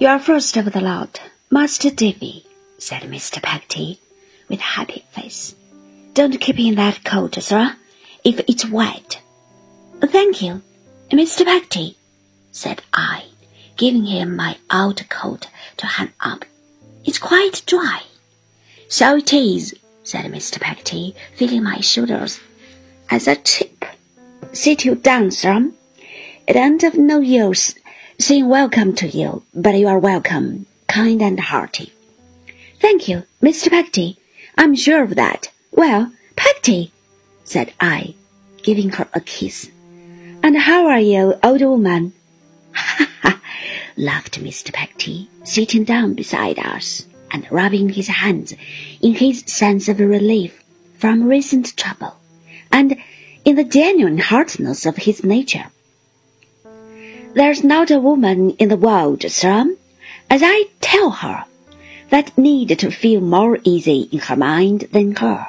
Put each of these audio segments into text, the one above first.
You are first of the lot, Master Davy, said Mr. Peggotty, with a happy face. Don't keep in that coat, sir, if it's wet. Thank you, Mr. Peggotty, said I, giving him my outer coat to hang up. It's quite dry. So it is, said Mr. Peggotty, feeling my shoulders. As a tip, sit you down, sir. It ain't of no use saying welcome to you, but you are welcome, kind and hearty. Thank you, Mr. Peggotty. I'm sure of that. Well, Peggotty, said I, giving her a kiss. And how are you, old woman? Ha ha, laughed Mr. Peggotty, sitting down beside us and rubbing his hands in his sense of relief from recent trouble, and in the genuine heartiness of his nature. There's not a woman in the world, sir, as I tell her, that need to feel more easy in her mind than her.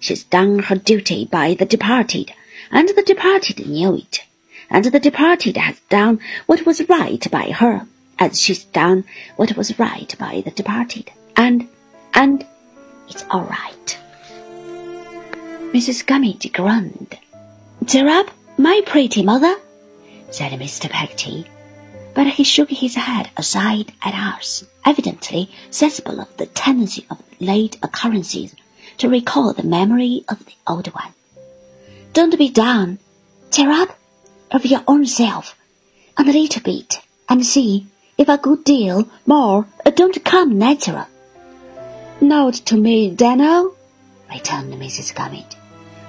She's done her duty by the departed, and the departed knew it, and the departed has done what was right by her, as she's done what was right by the departed, and, and it's all right. Mrs. Gummidge groaned. Cheer up, my pretty mother, said Mr. Peggotty, but he shook his head aside at us, evidently sensible of the tendency of late occurrences to recall the memory of the old one. Don't be down. Cheer up of your own self, and a little bit, and see if a good deal more don't come natural. Not to me, Daniel, returned Mrs. Gummidge.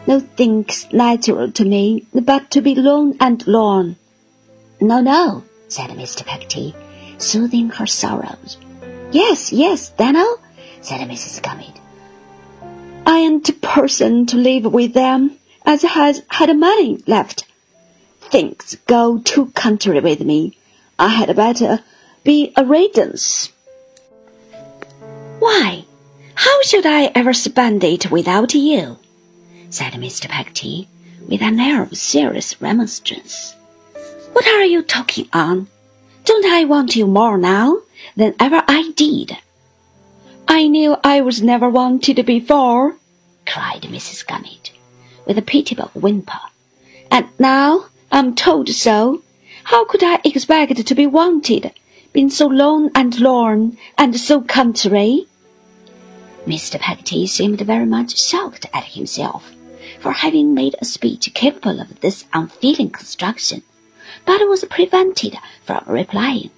No thing's natural to me but to be lone and lorn. No, no, said Mr. Peggotty, soothing her sorrows. Yes, yes, Daniel, said Mrs. Gummidge. I ain't a person to live with them as has had money left. Things go too country with me. I had better be a riddance. Why, how should I ever spend it without you? said Mr. Peggotty, with an air of serious remonstrance. What are you talking on? Don't I want you more now than ever I did? I knew I was never wanted before, cried Mrs. Gummidge, with a pitiable whimper. And now I'm told so. How could I expect to be wanted, being so lone and lorn and so contrary? Mr. Peggotty seemed very much shocked at himself for having made a speech capable of this unfeeling construction but was prevented from replying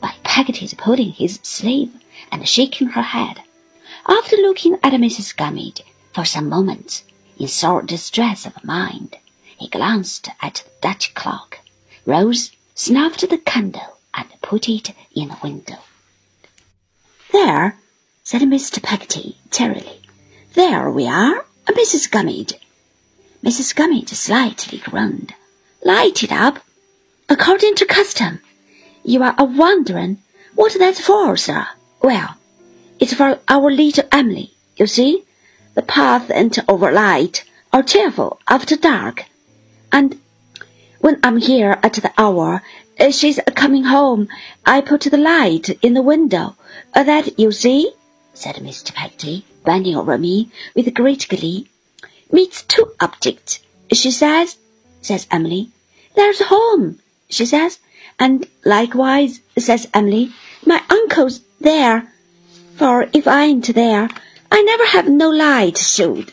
by Peggotty's pulling his sleeve and shaking her head. After looking at Mrs. Gummidge for some moments in sore distress of mind, he glanced at the Dutch clock, rose, snuffed the candle, and put it in the window. There, said Mr. Peggotty cheerily. There we are, Mrs. Gummidge. Mrs. Gummidge slightly groaned. Light it up, according to custom. You are a wondering what that's for, sir. Well, it's for our little Emily, you see. The path ain't over light or cheerful after dark. And when I'm here at the hour she's coming home, I put the light in the window. Uh, that you see, said Mr. Peggotty, bending over me with great glee. Meets two objects, she says, says Emily. There's home, she says, and likewise, says Emily, my uncle's there, for if I ain't there, I never have no light showed.